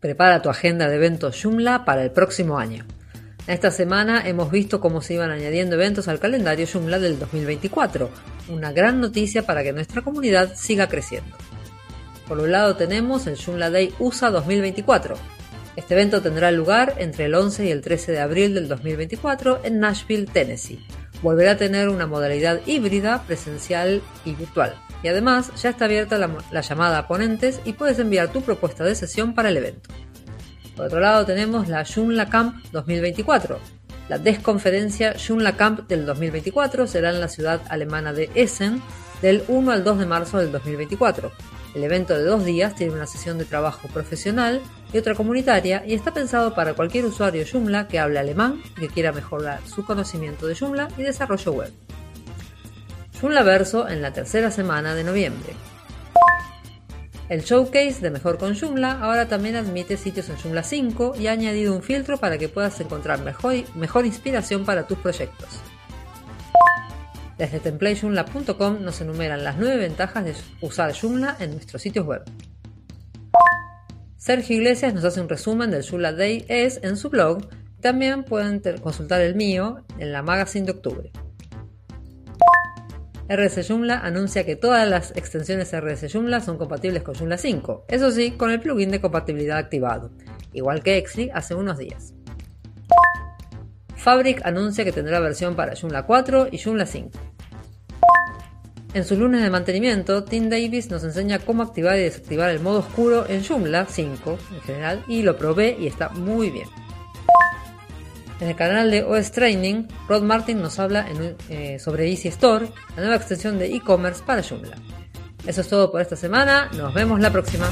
Prepara tu agenda de eventos Joomla para el próximo año. Esta semana hemos visto cómo se iban añadiendo eventos al calendario Joomla del 2024, una gran noticia para que nuestra comunidad siga creciendo. Por un lado tenemos el Joomla Day USA 2024. Este evento tendrá lugar entre el 11 y el 13 de abril del 2024 en Nashville, Tennessee. Volverá a tener una modalidad híbrida, presencial y virtual. Y además ya está abierta la, llamada a ponentes y puedes enviar tu propuesta de sesión para el evento. Por otro lado tenemos la Joomla Camp 2024. La desconferencia Joomla Camp del 2024 será en la ciudad alemana de Essen del 1 al 2 de marzo del 2024. El evento de dos días tiene una sesión de trabajo profesional y otra comunitaria y está pensado para cualquier usuario Joomla que hable alemán y que quiera mejorar su conocimiento de Joomla y desarrollo web. Joomla Verso en la tercera semana de noviembre. El showcase de Mejor con Joomla ahora también admite sitios en Joomla 5 y ha añadido un filtro para que puedas encontrar mejor, mejor inspiración para tus proyectos. Desde templatejoomla.com nos enumeran las 9 ventajas de usar Joomla en nuestros sitios web. Sergio Iglesias nos hace un resumen del Joomla Day es en su blog. También pueden consultar el mío en la magazine de octubre. RS Joomla anuncia que todas las extensiones RS Joomla son compatibles con Joomla 5, eso sí, con el plugin de compatibilidad activado, igual que Exli hace unos días. Fabric anuncia que tendrá versión para Joomla 4 y Joomla 5. En su lunes de mantenimiento, Tim Davis nos enseña cómo activar y desactivar el modo oscuro en Joomla 5 en general y lo probé y está muy bien. En el canal de OS Training, Rod Martin nos habla eh, sobre Easy Store, la nueva extensión de e-commerce para Joomla. Eso es todo por esta semana, nos vemos la próxima.